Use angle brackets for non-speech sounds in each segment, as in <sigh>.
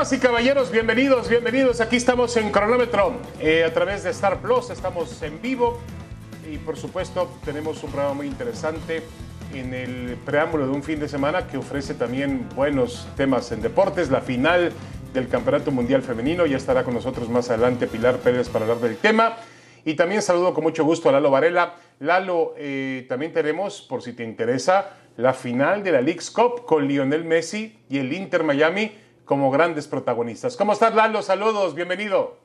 Damas y caballeros, bienvenidos, bienvenidos. Aquí estamos en cronómetro eh, a través de Star Plus. Estamos en vivo y por supuesto tenemos un programa muy interesante en el preámbulo de un fin de semana que ofrece también buenos temas en deportes. La final del Campeonato Mundial Femenino. Ya estará con nosotros más adelante Pilar Pérez para hablar del tema. Y también saludo con mucho gusto a Lalo Varela. Lalo, eh, también tenemos, por si te interesa, la final de la League's Cup con Lionel Messi y el Inter Miami como grandes protagonistas. ¿Cómo estás, Lalo? Saludos, bienvenido.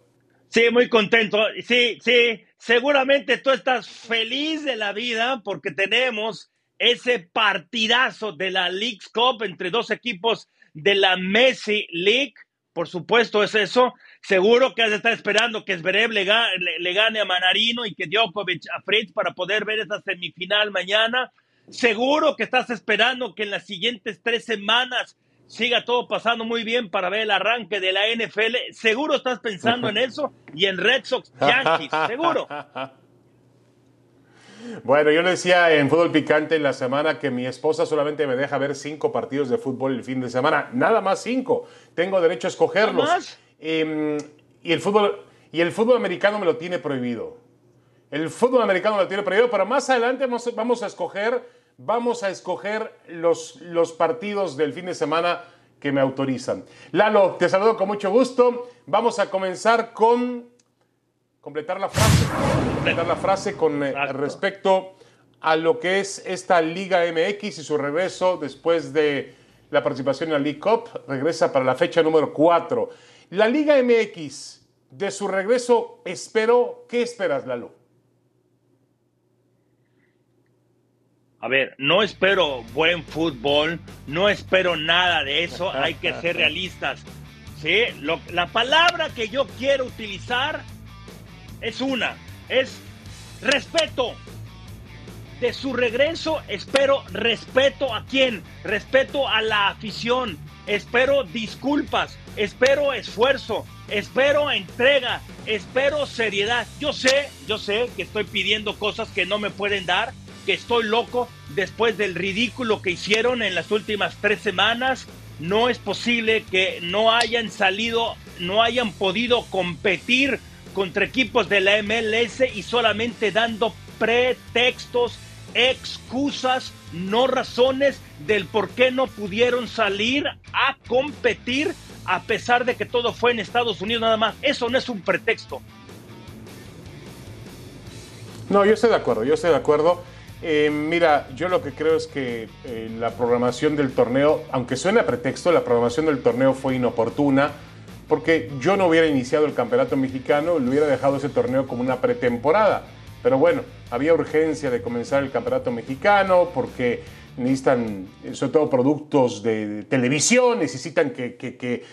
Sí, muy contento. Sí, sí, seguramente tú estás feliz de la vida porque tenemos ese partidazo de la League's Cup entre dos equipos de la Messi League. Por supuesto es eso. Seguro que has de esperando que Zverev le, le, gane a Manarino y que Djokovic a Fritz para poder ver esa semifinal mañana. Seguro que estás esperando que en las siguientes tres semanas siga todo pasando muy bien para ver el arranque de la NFL. Seguro estás pensando en eso y en Red Sox Yankees, seguro. <laughs> Bueno, yo le decía en Fútbol Picante en la semana que mi esposa solamente me deja ver cinco partidos de fútbol el fin de semana. Nada más cinco. Tengo derecho a escogerlos. Eh, y, el fútbol, y el fútbol americano me lo tiene prohibido. El fútbol americano me lo tiene prohibido, pero más adelante vamos, vamos a escoger vamos a escoger los, los partidos del fin de semana que me autorizan. Lalo, te saludo con mucho gusto. Vamos a comenzar con completar la frase, completar la frase con eh, respecto a lo que es esta Liga MX y su regreso después de la participación en la League Cup, regresa para la fecha número 4. La Liga MX, de su regreso, espero, ¿qué esperas, Lalo? A ver, no espero buen fútbol, no espero nada de eso, hay que ser <laughs> realistas. ¿sí? la palabra que yo quiero utilizar es una, es respeto. De su regreso espero respeto a quién, respeto a la afición, espero disculpas, espero esfuerzo, espero entrega, espero seriedad. Yo sé, yo sé que estoy pidiendo cosas que no me pueden dar, que estoy loco después del ridículo que hicieron en las últimas tres semanas. No es posible que no hayan salido, no hayan podido competir contra equipos de la MLS y solamente dando pretextos, excusas, no razones del por qué no pudieron salir a competir a pesar de que todo fue en Estados Unidos nada más. Eso no es un pretexto. No, yo estoy de acuerdo, yo estoy de acuerdo. Eh, mira, yo lo que creo es que eh, la programación del torneo, aunque suene a pretexto, la programación del torneo fue inoportuna, porque yo no hubiera iniciado el campeonato mexicano, le hubiera dejado ese torneo como una pretemporada. Pero bueno, había urgencia de comenzar el campeonato mexicano porque necesitan, sobre todo productos de televisión, necesitan que, que...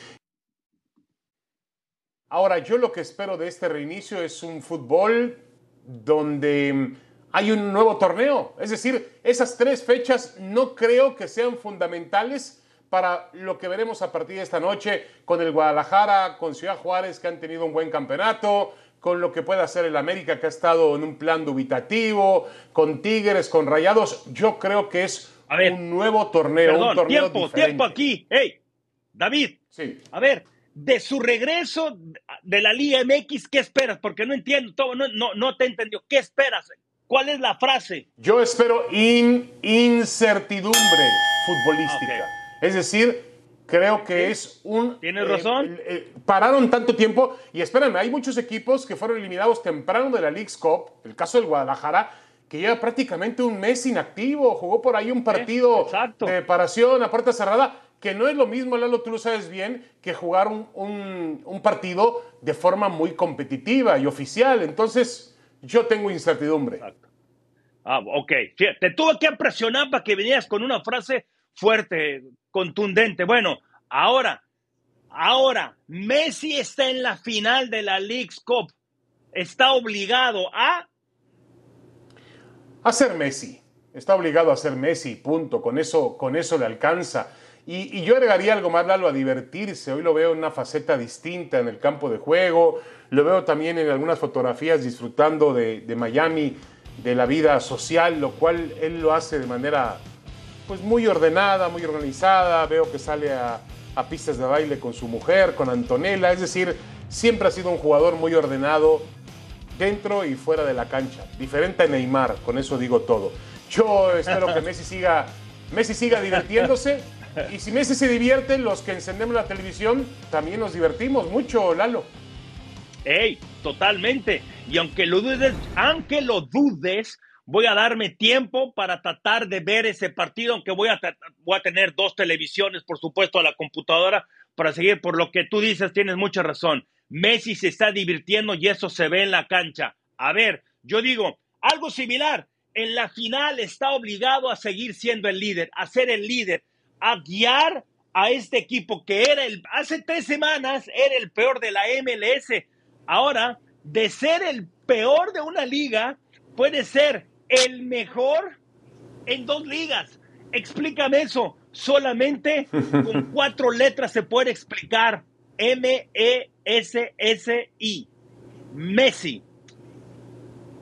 Ahora, yo lo que espero de este reinicio es un fútbol donde hay un nuevo torneo. Es decir, esas tres fechas no creo que sean fundamentales para lo que veremos a partir de esta noche con el Guadalajara, con Ciudad Juárez, que han tenido un buen campeonato, con lo que puede hacer el América, que ha estado en un plan dubitativo, con Tigres, con Rayados. Yo creo que es un nuevo torneo, un torneo tiempo, tiempo aquí. Hey, David. Sí. A ver, de su regreso de la Liga MX, ¿qué esperas? Porque no entiendo todo, no, no, no te entendió. ¿Qué esperas? ¿Cuál es la frase? Yo espero incertidumbre futbolística. Es decir, creo que es un... ¿Tienes razón? pararon tanto tiempo y espérenme, hay muchos equipos que fueron eliminados temprano de la League's Cup, el caso del Guadalajara, que lleva prácticamente un mes inactivo, jugó por ahí un partido de preparación a puerta cerrada. que no es lo mismo, Lalo, tú lo sabes bien, que jugar un, partido de forma muy competitiva y oficial. Entonces, yo tengo incertidumbre. Ah, ok. Te tuve que presionar para que vinieras con una frase fuerte, contundente. Bueno, ahora, ahora, Messi está en la final de la League's Cup. Está obligado a... A ser Messi. Está obligado a ser Messi, punto. Con eso, con eso le alcanza. Y, yo agregaría algo más, Lalo, a divertirse. Hoy lo veo en una faceta distinta en el campo de juego. Lo veo también en algunas fotografías disfrutando de, Miami, de la vida social, lo cual él lo hace de manera pues muy ordenada, muy organizada. Veo que sale a, a pistas de baile con su mujer, con Antonella. Es decir, siempre ha sido un jugador muy ordenado dentro y fuera de la cancha. Diferente a Neymar, con eso digo todo. Yo espero que <laughs> Messi siga, Messi siga divirtiéndose y si Messi se divierte, los que encendemos la televisión también nos divertimos mucho, Lalo. ¡Ey! Totalmente. Y aunque lo dudes, aunque lo dudes, voy a darme tiempo para tratar de ver ese partido, aunque voy a, voy a tener dos televisiones, por supuesto, a la computadora para seguir. Por lo que tú dices, tienes mucha razón. Messi se está divirtiendo y eso se ve en la cancha. A ver, yo digo, algo similar. En la final está obligado a seguir siendo el líder, a ser el líder a guiar a este equipo que era el, hace tres semanas era el peor de la MLS. Ahora, de ser el peor de una liga, puede ser el mejor en dos ligas. Explícame eso. Solamente <laughs> con cuatro letras se puede explicar. M-E-S-S-I. Messi.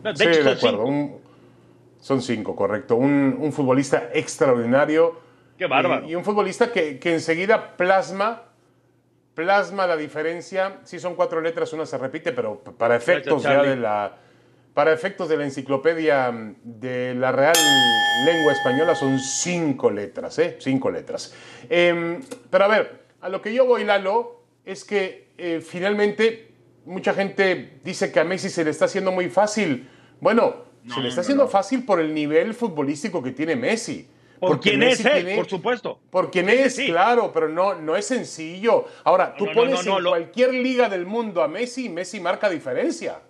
De sí, de acuerdo. son cinco, correcto. Un, un futbolista extraordinario Qué bárbaro. Y, un futbolista que, enseguida plasma, plasma la diferencia. Sí son cuatro letras, una se repite, pero para efectos de la para efectos de la enciclopedia de la Real Lengua Española son cinco letras, ¿eh? Cinco letras. Em, pero a ver, a lo que yo voy, Lalo, es que eh, finalmente mucha gente dice que a Messi se le está haciendo muy fácil. Bueno, se le está haciendo fácil por el nivel futbolístico que tiene Messi. Por quién es, por supuesto. Por quién es, claro, pero no, no es sencillo. Ahora, tú pones en cualquier liga del mundo a Messi, Messi marca diferencia.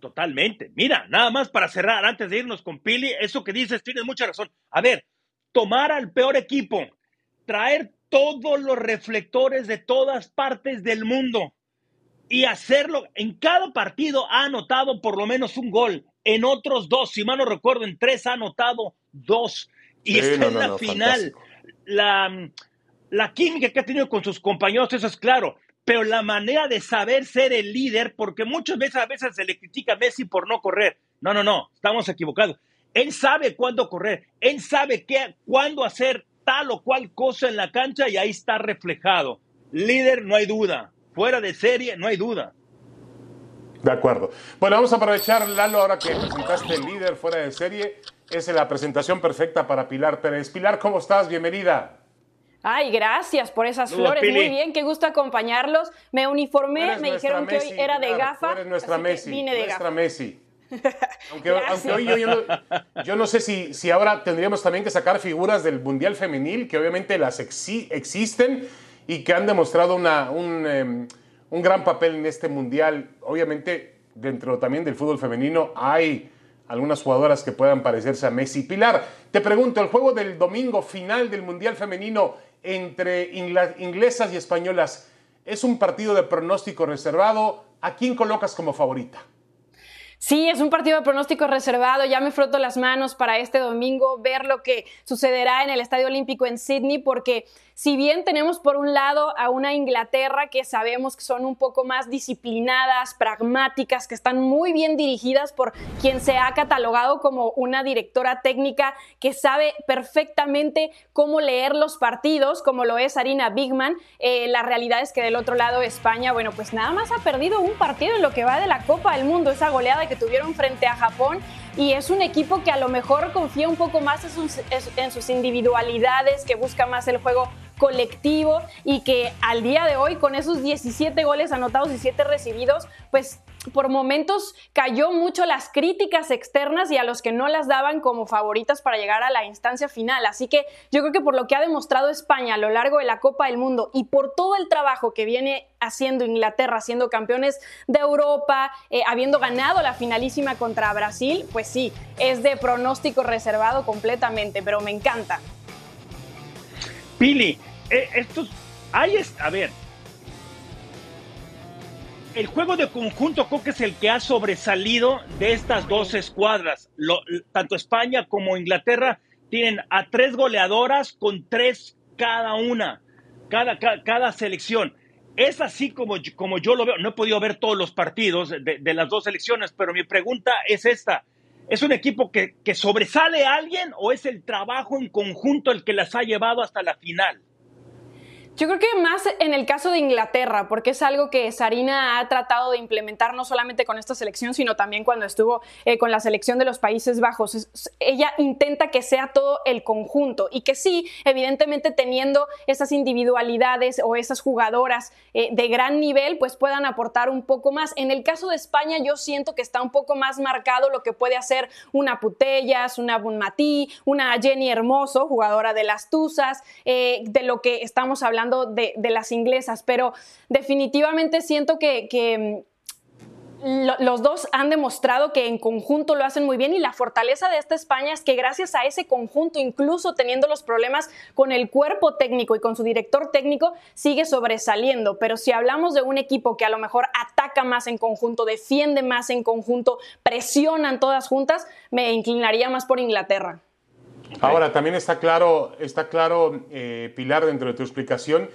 Totalmente. Mira, nada más para cerrar, antes de irnos con Pili, eso que dices, tienes mucha razón. A ver, tomar al peor equipo, traer todos los reflectores de todas partes del mundo y hacerlo. En cada partido ha anotado por lo menos un gol. En otros dos, si mal no recuerdo, en tres ha anotado dos y esta es la final. La, la química que ha tenido con sus compañeros, eso es claro. Pero la manera de saber ser el líder, porque muchas veces a veces se le critica a Messi por no correr. No, no, no, estamos equivocados. Él sabe cuándo correr, él sabe qué, cuándo hacer tal o cual cosa en la cancha y ahí está reflejado. Líder, no hay duda. Fuera de serie, no hay duda. De acuerdo. Bueno, vamos a aprovechar, Lalo, ahora que presentaste el líder fuera de serie. Es la presentación perfecta para Pilar Pérez. Pilar, ¿cómo estás? Bienvenida. Ay, gracias por esas flores. Muy bien, qué gusto acompañarlos. Me uniformé, me dijeron que hoy era de gafa. eres nuestra Messi. Vine de nuestra Messi. <laughs> Aunque, hoy yo, yo, no, sé si, si ahora tendríamos también que sacar figuras del Mundial Femenil, que obviamente las existen y que han demostrado una, un, em, un gran papel en este Mundial. Obviamente, dentro también del fútbol femenino hay algunas jugadoras que puedan parecerse a Messi. Pilar, te pregunto, el juego del domingo final del Mundial Femenino entre inglesas y españolas, ¿es un partido de pronóstico reservado? ¿A quién colocas como favorita? Sí, es un partido de pronóstico reservado. Ya me froto las manos para este domingo ver lo que sucederá en el Estadio Olímpico en Sydney, porque si bien tenemos por un lado a una Inglaterra que sabemos que son un poco más disciplinadas, pragmáticas, que están muy bien dirigidas por quien se ha catalogado como una directora técnica que sabe perfectamente cómo leer los partidos, como lo es Arina Bigman, eh, la realidad es que del otro lado España, bueno, pues nada más ha perdido un partido en lo que va de la Copa del Mundo, esa goleada que tuvieron frente a Japón y es un equipo que a lo mejor confía un poco más en sus, individualidades, que busca más el juego colectivo y que al día de hoy con esos 17 goles anotados y 7 recibidos, pues por momentos cayó mucho las críticas externas y a los que no las daban como favoritas para llegar a la instancia final. Así que yo creo que por lo que ha demostrado España a lo largo de la Copa del Mundo y por todo el trabajo que viene haciendo Inglaterra, siendo campeones de Europa, eh, habiendo ganado la finalísima contra Brasil, pues sí, es de pronóstico reservado completamente, pero me encanta. Pili, eh, estos, hay, a ver, el juego de conjunto creo que es el que ha sobresalido de estas dos escuadras. tanto España como Inglaterra tienen a tres goleadoras con tres cada una, cada, cada, selección. Es así como, como yo lo veo. No he podido ver todos los partidos de, las dos selecciones, pero mi pregunta es esta. ¿Es un equipo que, que sobresale a alguien o es el trabajo en conjunto el que las ha llevado hasta la final? Yo creo que más en el caso de Inglaterra, porque es algo que Sarina ha tratado de implementar no solamente con esta selección, sino también cuando estuvo eh, con la selección de los Países Bajos. ella intenta que sea todo el conjunto y que sí, evidentemente teniendo esas individualidades o esas jugadoras eh, de gran nivel, pues puedan aportar un poco más. En el caso de España, yo siento que está un poco más marcado lo que puede hacer una Putellas, una Bunmatí, una Jenny Hermoso, jugadora de las Tuzas, eh, de lo que estamos hablando de, las inglesas, pero definitivamente siento que, mm, los dos han demostrado que en conjunto lo hacen muy bien y la fortaleza de esta España es que gracias a ese conjunto, incluso teniendo los problemas con el cuerpo técnico y con su director técnico, sigue sobresaliendo. Pero si hablamos de un equipo que a lo mejor ataca más en conjunto, defiende más en conjunto, presionan todas juntas, me inclinaría más por Inglaterra. Ahora, también está claro, está claro eh, Pilar, dentro de tu explicación,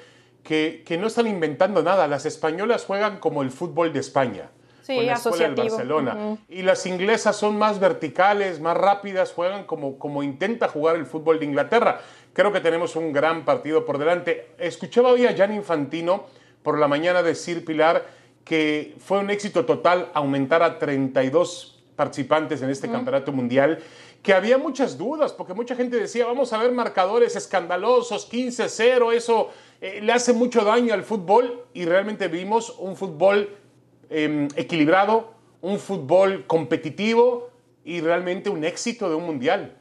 que, no están inventando nada. Las españolas juegan como el fútbol de España. Sí, la escuela del Barcelona. Y las inglesas son más verticales, más rápidas, juegan como, como intenta jugar el fútbol de Inglaterra. Creo que tenemos un gran partido por delante. Escuchaba hoy a Jan Infantino por la mañana decir, Pilar, que fue un éxito total aumentar a 32 participantes en este campeonato mundial que había muchas dudas, porque mucha gente decía, vamos a ver marcadores escandalosos, 15-0, eso eh, le hace mucho daño al fútbol y realmente vimos un fútbol em, equilibrado, un fútbol competitivo y realmente un éxito de un mundial.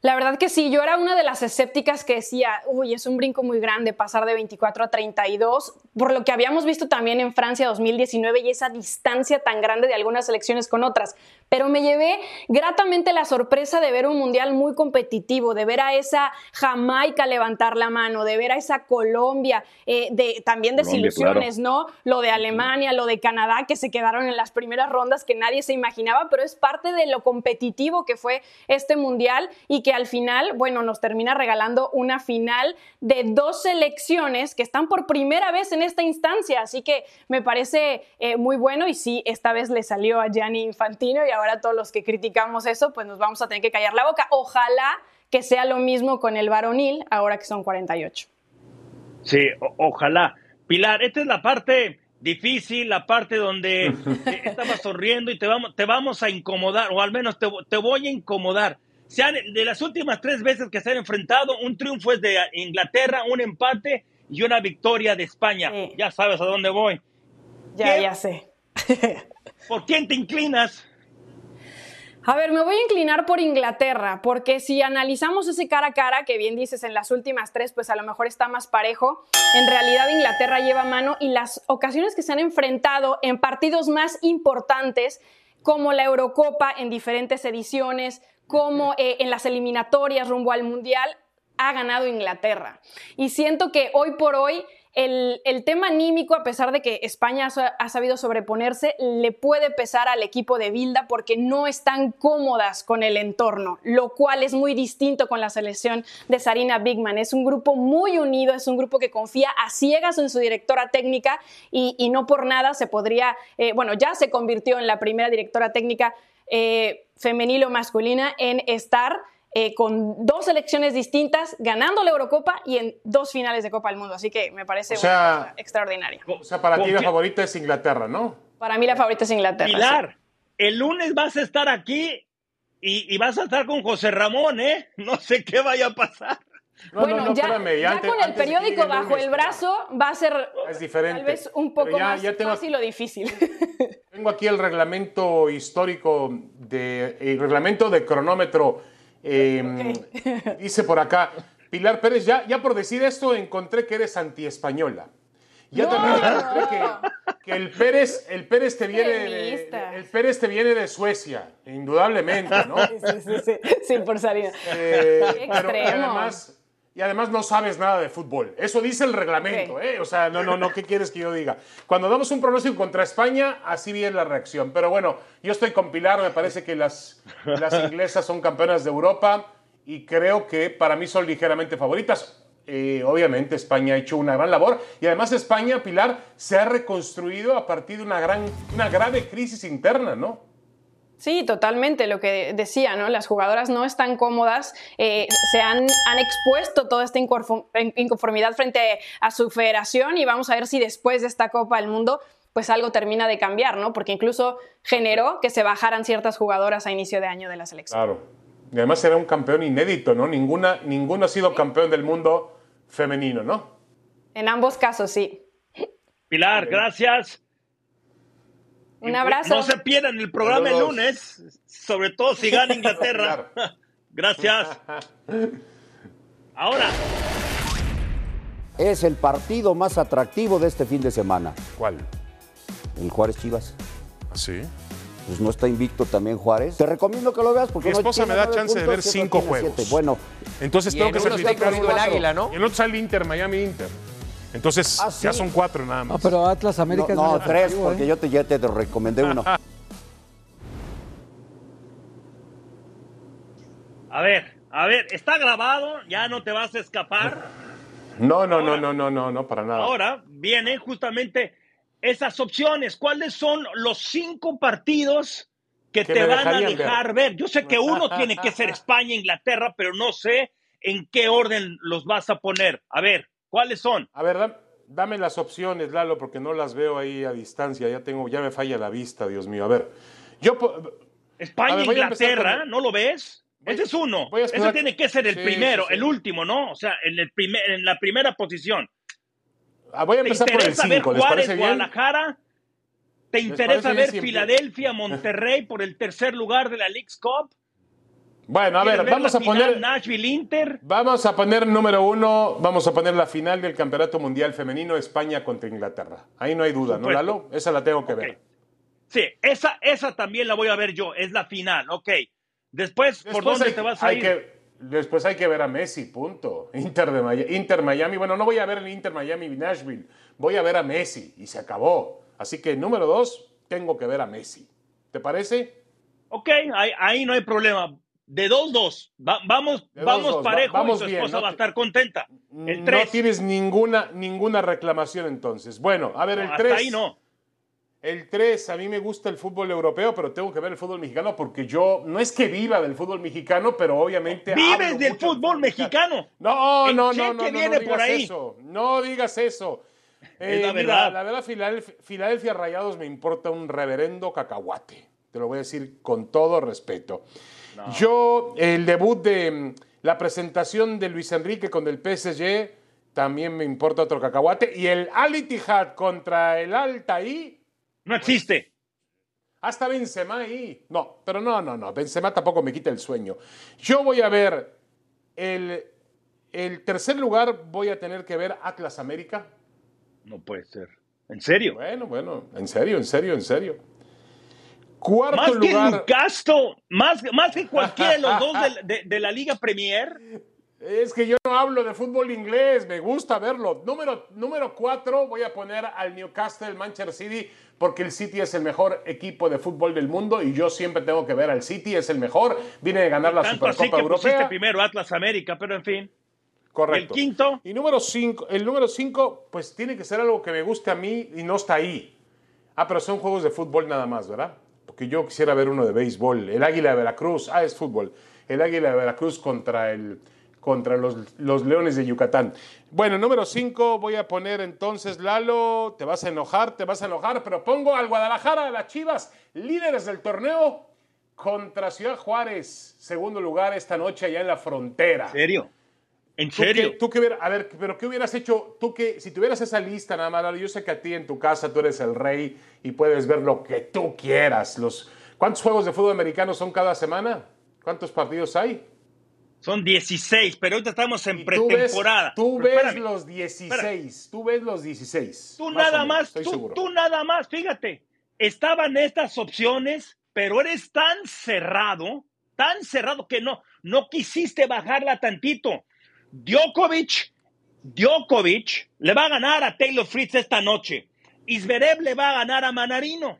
La verdad que sí, yo era una de las escépticas que decía, uy, es un brinco muy grande pasar de 24 a 32, por lo que habíamos visto también en Francia 2019 y esa distancia tan grande de algunas selecciones con otras. Pero me llevé gratamente la sorpresa de ver un mundial muy competitivo, de ver a esa Jamaica levantar la mano, de ver a esa Colombia, eh, de, también desilusiones, ¿no? Lo de Alemania, lo de Canadá, que se quedaron en las primeras rondas que nadie se imaginaba, pero es parte de lo competitivo que fue este mundial y que al final, bueno, nos termina regalando una final de dos selecciones que están por primera vez en esta instancia. Así que me parece eh, muy bueno y sí, esta vez le salió a Gianni Infantino y ahora todos los que criticamos eso, pues nos vamos a tener que callar la boca. Ojalá que sea lo mismo con el varonil, ahora que son 48. Sí, ojalá. Pilar, esta es la parte difícil, la parte donde <laughs> estabas sonriendo y te vamos, te vamos a incomodar, o al menos te, te voy a incomodar de las últimas tres veces que se han enfrentado, un triunfo es de Inglaterra, un empate y una victoria de España. Ya sabes a dónde voy. Ya, ya sé. ¿Por quién te inclinas? A ver, me voy a inclinar por Inglaterra, porque si analizamos ese cara a cara, que bien dices en las últimas tres, pues a lo mejor está más parejo, en realidad Inglaterra lleva mano y las ocasiones que se han enfrentado en partidos más importantes, como la Eurocopa en diferentes ediciones, como eh, en las eliminatorias rumbo al Mundial ha ganado Inglaterra. Y siento que hoy por hoy el, tema anímico, a pesar de que España ha sabido sobreponerse, le puede pesar al equipo de Bilda porque no están cómodas con el entorno, lo cual es muy distinto con la selección de Sarina Bigman. Es un grupo muy unido, es un grupo que confía a ciegas en su directora técnica y, no por nada se podría, eh, bueno, ya se convirtió en la primera directora técnica eh, femenil o masculina en estar eh, con dos selecciones distintas, ganando la Eurocopa y en dos finales de Copa del Mundo. Así que me parece extraordinario. O sea, para ti la favorita es Inglaterra, ¿no? Para mí la favorita es Inglaterra. Pilar, el lunes vas a estar aquí y, vas a estar con José Ramón, ¿eh? No sé qué vaya a pasar. bueno, ya, con el periódico bajo el brazo va a ser es diferente. tal vez un poco más fácil o difícil. Tengo aquí el reglamento histórico, de, el reglamento de cronómetro. Em, <laughs> dice por acá, Pilar Pérez, ya, ya por decir esto encontré que eres antiespañola. Ya también encontré que, el Pérez, el Pérez te viene de, el Pérez te viene de Suecia, indudablemente, ¿no? <laughs> Sí, sí, sí, sí, por salir. Eh, pero, además, y además no sabes nada de fútbol. Eso dice el reglamento, ¿eh? O sea, no, no, no, ¿qué quieres que yo diga? Cuando damos un pronóstico contra España, así viene la reacción. Pero bueno, yo estoy con Pilar, me parece que las, las inglesas son campeonas de Europa y creo que para mí son ligeramente favoritas. Eh, obviamente España ha hecho una gran labor y además España, Pilar, se ha reconstruido a partir de una, gran, una grave crisis interna, ¿no? Sí, totalmente, lo que decía, ¿no? Las jugadoras no están cómodas, eh, se han, han, expuesto toda esta inconformidad frente a su federación y vamos a ver si después de esta Copa del Mundo pues algo termina de cambiar, ¿no? Porque incluso generó que se bajaran ciertas jugadoras a inicio de año de la selección. Claro. Y además era un campeón inédito, ¿no? Ninguna, ninguno ha sido campeón del mundo femenino, ¿no? En ambos casos, sí. Pilar, gracias. Un abrazo. No se pierdan el programa el lunes, sobre todo si gana Inglaterra. <laughs> <laughs> gracias. Ahora. Es el partido más atractivo de este fin de semana. ¿Cuál? El Juárez Chivas. ¿Ah, sí? Pues no está invicto también Juárez. Te recomiendo que lo veas porque mi esposa me da chance de ver cinco juegos. Bueno, entonces tengo que certificar el águila, ¿no? Y en otro sale Inter, Miami Inter. Entonces Ah, ya son cuatro nada más. No, pero Atlas América no, es no, tres, porque ¿eh? yo te, ya te recomendé uno. <laughs> A ver, a ver, está grabado, ya no te vas a escapar. No, no, no, no, no, no, no, para nada. Ahora vienen justamente esas opciones. ¿Cuáles son los cinco partidos que, Que te van a dejar ver? Yo sé que uno tiene que ser <laughs> España, Inglaterra, pero no sé en qué orden los vas a poner. A ver, ¿cuáles son? A ver, da- dame las opciones, Lalo, porque no las veo ahí a distancia. Ya tengo, ya me falla la vista, Dios mío. A ver, yo España, ver, Inglaterra, con- ¿no lo ves? Voy- Ese es uno. Ese tiene que ser el Sí, primero, sí, sí. el último, ¿no? O sea, en, el primer, en la primera posición. ah, voy a ¿Te empezar por el interesa ver 5, ¿les Juárez, parece bien? Guadalajara? ¿Te interesa ver Filadelfia, <laughs> Monterrey por el tercer lugar de la League's Cup? Bueno, a ver, ¿Quieres vamos a poner... Nashville Inter. Vamos a poner número uno, vamos a poner la final del Campeonato Mundial Femenino España contra Inglaterra. Ahí no hay duda, ¿no. Lalo? Esa la tengo que ver. Sí, esa, esa también la voy a ver yo, es la final, ok. Después, ¿por dónde hay, te vas a ir? que, después hay que ver a Messi, punto. Inter, de Miami, Inter Miami. Bueno, no voy a ver el Inter Miami Nashville. Voy a ver a Messi y se acabó. Así que número dos, tengo que ver a Messi. ¿Te parece? Ok, ahí, ahí no hay problema. De 2-2, Va- vamos, De vamos 2-2, va- parejo vamos y su bien, esposa ¿no? va a estar contenta. El No 3, tienes ninguna, ninguna reclamación entonces. Bueno, a ver, el hasta 3. ahí no. El 3, a mí me gusta el fútbol europeo, pero tengo que ver el fútbol mexicano porque yo no es que viva del fútbol mexicano, pero obviamente. Vives del fútbol mexicano. No, no, no, no, no, viene no por digas ahí. eso. No digas eso. <laughs> Es la mira, verdad. la verdad, Filadelfia, Filadelfia Rayados me importa un reverendo cacahuate. Te lo voy a decir con todo respeto. Yo, el debut de mm, la presentación de Luis Enrique con el PSG, también me importa otro cacahuate. Y el Al Ittihad contra el Altaí, No existe. hasta Benzema ahí. No, pero no, no, no. Benzema tampoco me quita el sueño. Yo voy a ver el, el tercer lugar, voy a tener que ver Atlas América. No puede ser. ¿En serio? Bueno, bueno, en serio, en serio, en serio. Cuarto Más que lugar. Newcastle, más, más que cualquiera de los dos <laughs> de, de- de la Liga Premier. Es que yo no hablo de fútbol inglés, me gusta verlo. Número, número cuatro, voy a poner al Newcastle Manchester City, porque el City es el mejor equipo de fútbol del mundo y yo siempre tengo que ver al City, es el mejor. Viene de ganar la Tanto así Supercopa que pusiste Europea. primero Atlas América, pero en fin. Correcto. ¿Y el quinto? Y número cinco, el número cinco, pues tiene que ser algo que me guste a mí y no está ahí. Ah, pero son juegos de fútbol nada más, ¿verdad? Porque yo quisiera ver uno de béisbol. El Águila de Veracruz, ah, es fútbol. El Águila de Veracruz contra, el, contra los, los Leones de Yucatán. Bueno, número cinco, voy a poner entonces, Lalo, te vas a enojar, te vas a enojar, pero pongo al Guadalajara, a las Chivas, líderes del torneo, contra Ciudad Juárez, segundo lugar esta noche allá en la frontera. ¿En serio? ¿En serio? ¿Tú qué, a ver, pero ¿qué hubieras hecho? Tú que, si tuvieras esa lista nada más, yo sé que a ti en tu casa tú eres el rey y puedes ver lo que tú quieras. Los, ¿Cuántos juegos de fútbol americano son cada semana? ¿Cuántos partidos hay? Son 16, pero ahorita estamos en pretemporada. Tú ves, los 16, tú ves los 16. Tú nada más, tú, tú nada más, fíjate, estaban estas opciones, pero eres tan cerrado, tan cerrado que no, no quisiste bajarla tantito. Djokovic, Djokovic le va a ganar a Taylor Fritz esta noche. Isberev le va a ganar a Manarino.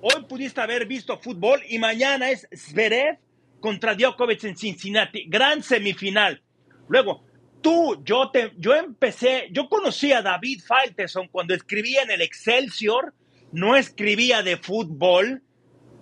Hoy pudiste haber visto fútbol y mañana es Zverev contra Djokovic en Cincinnati. Gran semifinal. Luego, tú, yo, te, yo empecé, yo conocí a David Falterson cuando escribía en el Excelsior, no escribía de fútbol,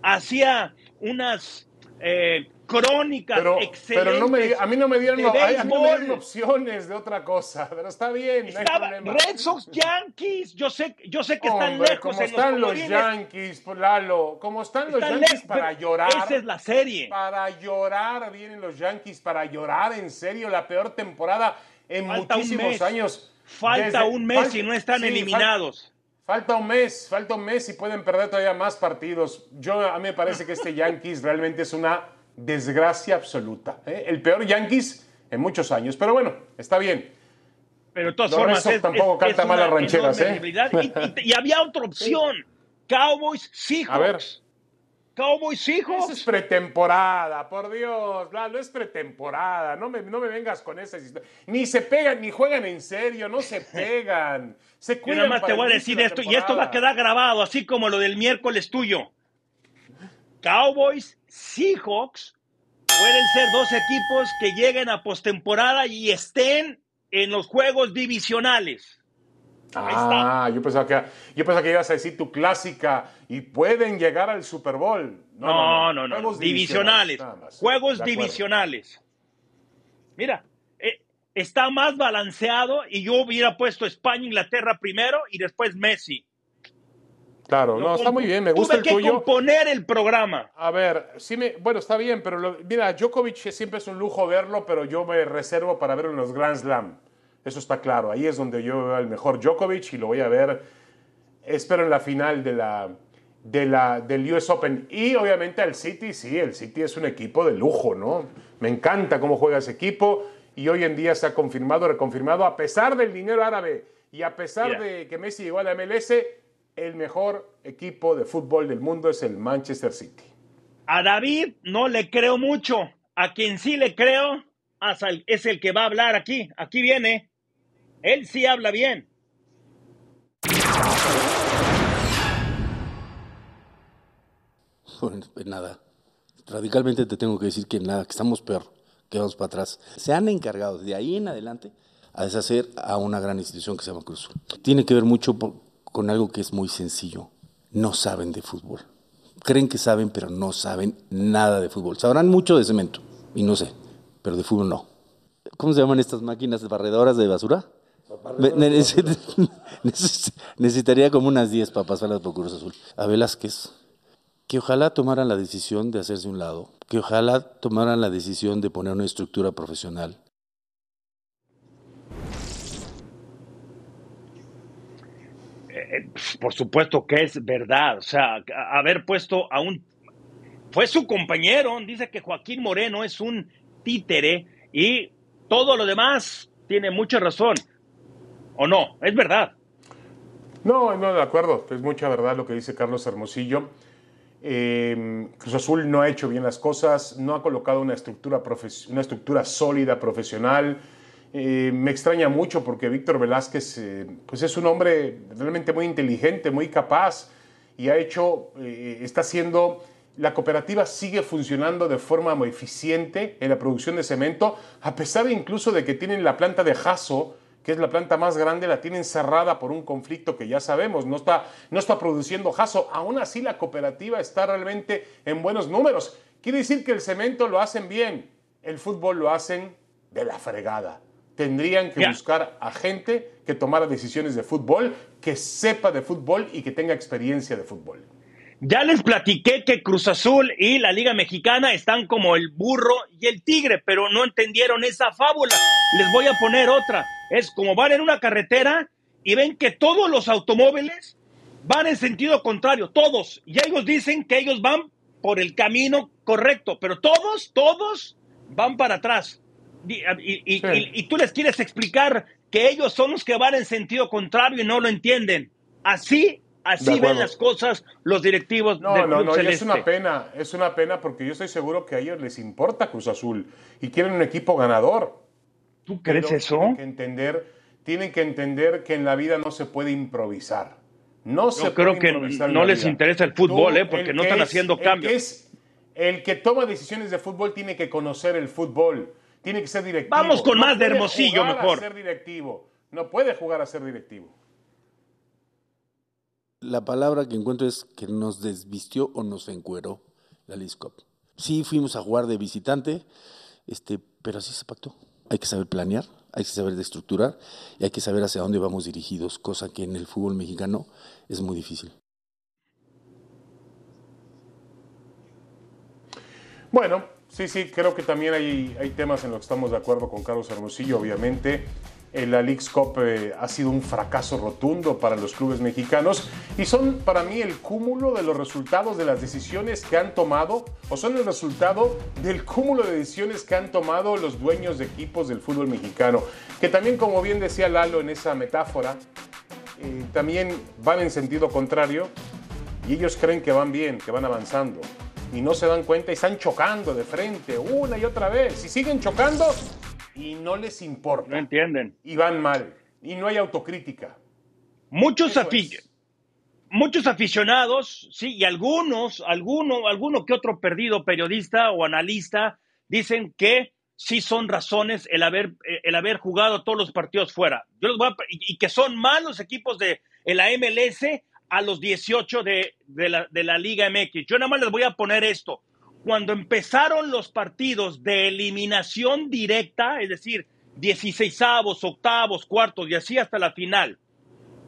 hacía unas eh, crónicas pero, excelentes. Pero no me, a mí no me dieron, a mí no me dieron opciones de otra cosa, pero está bien. Estaba Red Sox Yankees, yo sé, yo sé que están lejos. Como están los, Yankees, pues, Lalo, como están los Yankees para llorar. Esa es la serie. Para llorar vienen los Yankees, para llorar en serio, la peor temporada en muchísimos años. Falta un mes y no están eliminados. Falta un mes, falta un mes y pueden perder todavía más partidos. Yo a mí me parece que este <laughs> Yankees realmente es una desgracia absoluta. ¿eh? El peor Yankees en muchos años. Pero bueno, está bien. Pero de todas formas, tampoco canta malas rancheras. ¿eh? Y, había otra <laughs> opción. Cowboys Seahawks. A ver. Cowboys. Eso es pretemporada, por Dios. No es pretemporada. No me, no me vengas con esa Ni se pegan, ni juegan en serio. No se <laughs> pegan. Se cuidan. Yo nada más te voy a decir esto. Y esto va a quedar grabado, así como lo del miércoles tuyo. Cowboys, Seahawks, pueden ser dos equipos que lleguen a postemporada y estén en los juegos divisionales. ah, yo pensaba, que, yo pensaba que ibas a decir tu clásica y pueden llegar al Super Bowl. No, no, no, divisionales. Juegos divisionales. Mira, eh, está más balanceado y yo hubiera puesto España, Inglaterra primero y después Messi. Claro, no, está muy bien, me gusta el tuyo. que componer el programa. A ver, sí me, bueno, está bien, pero mira, Djokovic siempre es un lujo verlo, pero yo me reservo para verlo en los Grand Slam. Eso está claro, ahí es donde yo veo al mejor Djokovic y lo voy a ver, espero en la final de la, de la, del US Open. Y obviamente al City, sí, el City es un equipo de lujo, ¿no? Me encanta cómo juega ese equipo y hoy en día se ha confirmado, reconfirmado, a pesar del dinero árabe y a pesar de que Messi llegó a la MLS, el mejor equipo de fútbol del mundo es el Manchester City. A David no le creo mucho. A quien sí le creo es el que va a hablar aquí. Aquí viene. Él sí habla bien. pues nada. Radicalmente te tengo que decir que nada, que estamos peor, que vamos para atrás. Se han encargado de ahí en adelante a deshacer a una gran institución que se llama Cruz. Tiene que ver mucho con algo que es muy sencillo. No saben de fútbol. Creen que saben, pero no saben nada de fútbol. Sabrán mucho de cemento, y no sé, pero de fútbol no. ¿Cómo se llaman estas máquinas barredoras de basura? <laughs> Necesitaría como unas 10 papas a por Cruz Azul. A Velázquez, que ojalá tomaran la decisión de hacerse un lado, que ojalá tomaran la decisión de poner una estructura profesional, Eh, por supuesto que es verdad. O sea, haber puesto a un. Fue su compañero. Dice que Joaquín Moreno es un títere y todo lo demás tiene mucha razón. ¿O no? Es verdad. No, no, de acuerdo. Es mucha verdad lo que dice Carlos Hermosillo. Eh, Cruz Azul no ha hecho bien las cosas, no ha colocado una estructura, una estructura sólida, profesional me extraña mucho porque Víctor Velázquez eh, pues es un hombre realmente muy inteligente, muy capaz y ha hecho, eh, está haciendo, la cooperativa sigue funcionando de forma muy eficiente en la producción de cemento, a pesar incluso de que tienen la planta de Jaso, que es la planta más grande, la tienen cerrada por un conflicto que ya sabemos, no está, no está produciendo Jaso. Aún así la cooperativa está realmente en buenos números. Quiere decir que el cemento lo hacen bien, el fútbol lo hacen de la fregada tendrían que buscar a gente que tomara decisiones de fútbol, que sepa de fútbol y que tenga experiencia de fútbol. Ya les platiqué que Cruz Azul y la Liga Mexicana están como el burro y el tigre, pero no entendieron esa fábula. Les voy a poner otra. Es como van en una carretera y ven que todos los automóviles van en sentido contrario, todos. Y ellos dicen que ellos van por el camino correcto, pero todos, todos van para atrás. Y, tú les quieres explicar que ellos son los que van en sentido contrario y no lo entienden. Así, así ven las cosas los directivos no, del Club no, no, Es una pena, es una pena porque yo estoy seguro que a ellos les importa Cruz Azul y quieren un equipo ganador. ¿Tú crees eso? Tienen que entender, tienen que entender que en la vida no se puede improvisar. No Yo creo que no les interesa el fútbol, ¿eh? porque no están haciendo cambios. el que toma decisiones de fútbol tiene que conocer el fútbol tiene que ser directivo. Vamos con más de Hermosillo mejor. A ser directivo. No puede jugar a ser directivo. La palabra que encuentro es que nos desvistió o nos encueró la Cup. Sí fuimos a jugar de visitante, este, pero así se pactó. Hay que saber planear, hay que saber estructurar y hay que saber hacia dónde vamos dirigidos, cosa que en el fútbol mexicano es muy difícil. Bueno, Sí, sí, creo que también hay, hay temas en los que estamos de acuerdo con Carlos Hermosillo, obviamente. La League's Cup eh, ha sido un fracaso rotundo para los clubes mexicanos y son para mí el cúmulo de los resultados de las decisiones que han tomado o son el resultado del cúmulo de decisiones que han tomado los dueños de equipos del fútbol mexicano, que también como bien decía Lalo en esa metáfora, eh, también van en sentido contrario y ellos creen que van bien, que van avanzando y no se dan cuenta y están chocando de frente una y otra vez. Y siguen chocando y no les importa. No entienden. Y van mal. Y no hay autocrítica. Muchos, muchos aficionados, sí, y algunos, alguno, alguno que otro perdido periodista o analista dicen que sí son razones el haber, el haber jugado todos los partidos fuera. Yo los voy y que son malos equipos de la MLS a los 18 de, la, Liga MX. Yo nada más les voy a poner esto. Cuando empezaron los partidos de eliminación directa, es decir, 16 octavos, cuartos y así hasta la final,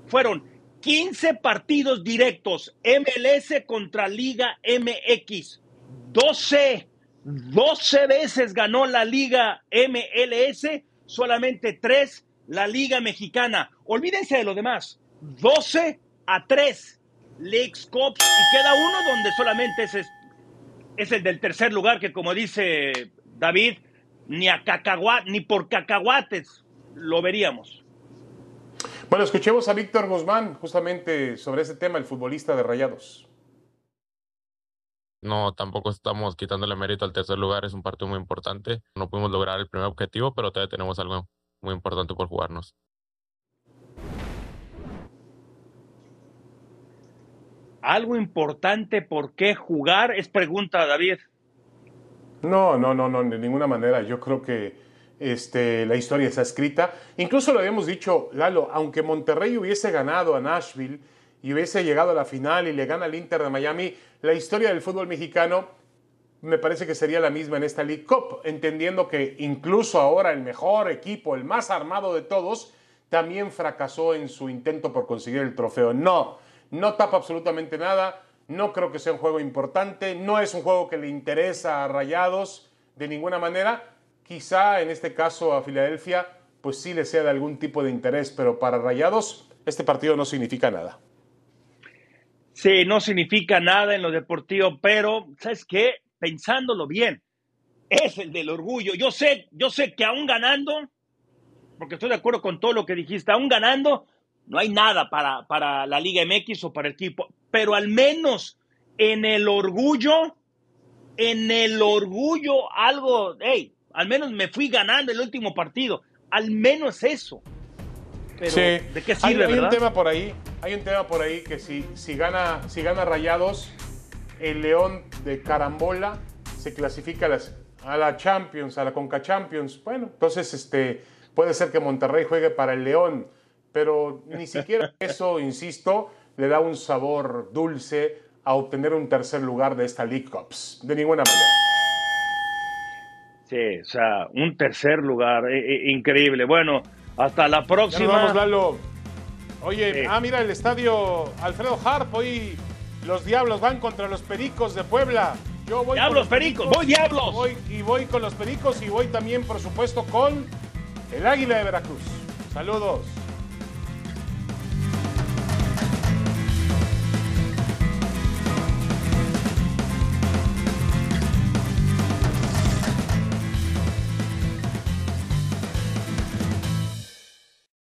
fueron 15 partidos directos MLS contra Liga MX. 12, 12 veces ganó la Liga MLS, solamente 3 la Liga Mexicana. Olvídense de lo demás. 12 a tres Leagues Cups y queda uno donde solamente es, es el del tercer lugar que como dice David, ni a cacahuat, ni por cacahuates lo veríamos. Bueno, escuchemos a Víctor Guzmán justamente sobre ese tema, el futbolista de Rayados. No, tampoco estamos quitándole mérito al tercer lugar, es un partido muy importante. No pudimos lograr el primer objetivo, pero todavía tenemos algo muy importante por jugarnos. Algo importante por qué jugar? Es pregunta, David. No, no, no, no, de ninguna manera. Yo creo que este, la historia está escrita. Incluso lo habíamos dicho, Lalo, aunque Monterrey hubiese ganado a Nashville y hubiese llegado a la final y le gana al Inter de Miami, la historia del fútbol mexicano me parece que sería la misma en esta League Cup, entendiendo que incluso ahora el mejor equipo, el más armado de todos, también fracasó en su intento por conseguir el trofeo. No, no tapa absolutamente nada, no creo que sea un juego importante, no es un juego que le interesa a Rayados de ninguna manera, quizá en este caso a Filadelfia pues sí le sea de algún tipo de interés, pero para Rayados este partido no significa nada. Sí, no significa nada en lo deportivo, pero ¿sabes qué? Pensándolo bien, es el del orgullo. Yo sé, yo sé que aún ganando, porque estoy de acuerdo con todo lo que dijiste, aún ganando, no hay nada para, para la Liga MX o para el equipo, pero al menos en el orgullo, en el orgullo, algo, hey, al menos me fui ganando el último partido, al menos eso. Pero, ¿de qué sirve, hay, un tema por ahí, hay un tema por ahí que si, si, gana, si gana Rayados, el León de Carambola se clasifica a, las, a la Champions, a la Conca Champions. Bueno, entonces este, puede ser que Monterrey juegue para el León pero ni siquiera <laughs> eso, insisto, le da un sabor dulce a obtener un tercer lugar de esta League Cups, de ninguna manera. Sí, o sea, un tercer lugar, eh, eh, increíble. Bueno, hasta la próxima. vamos, Lalo. Oye, ah, mira, el estadio Alfredo Harp, hoy Los Diablos van contra los Pericos de Puebla. Yo voy Diablos, Pericos, voy Diablos. Voy, y voy con los Pericos y voy también, por supuesto, con el Águila de Veracruz. Saludos.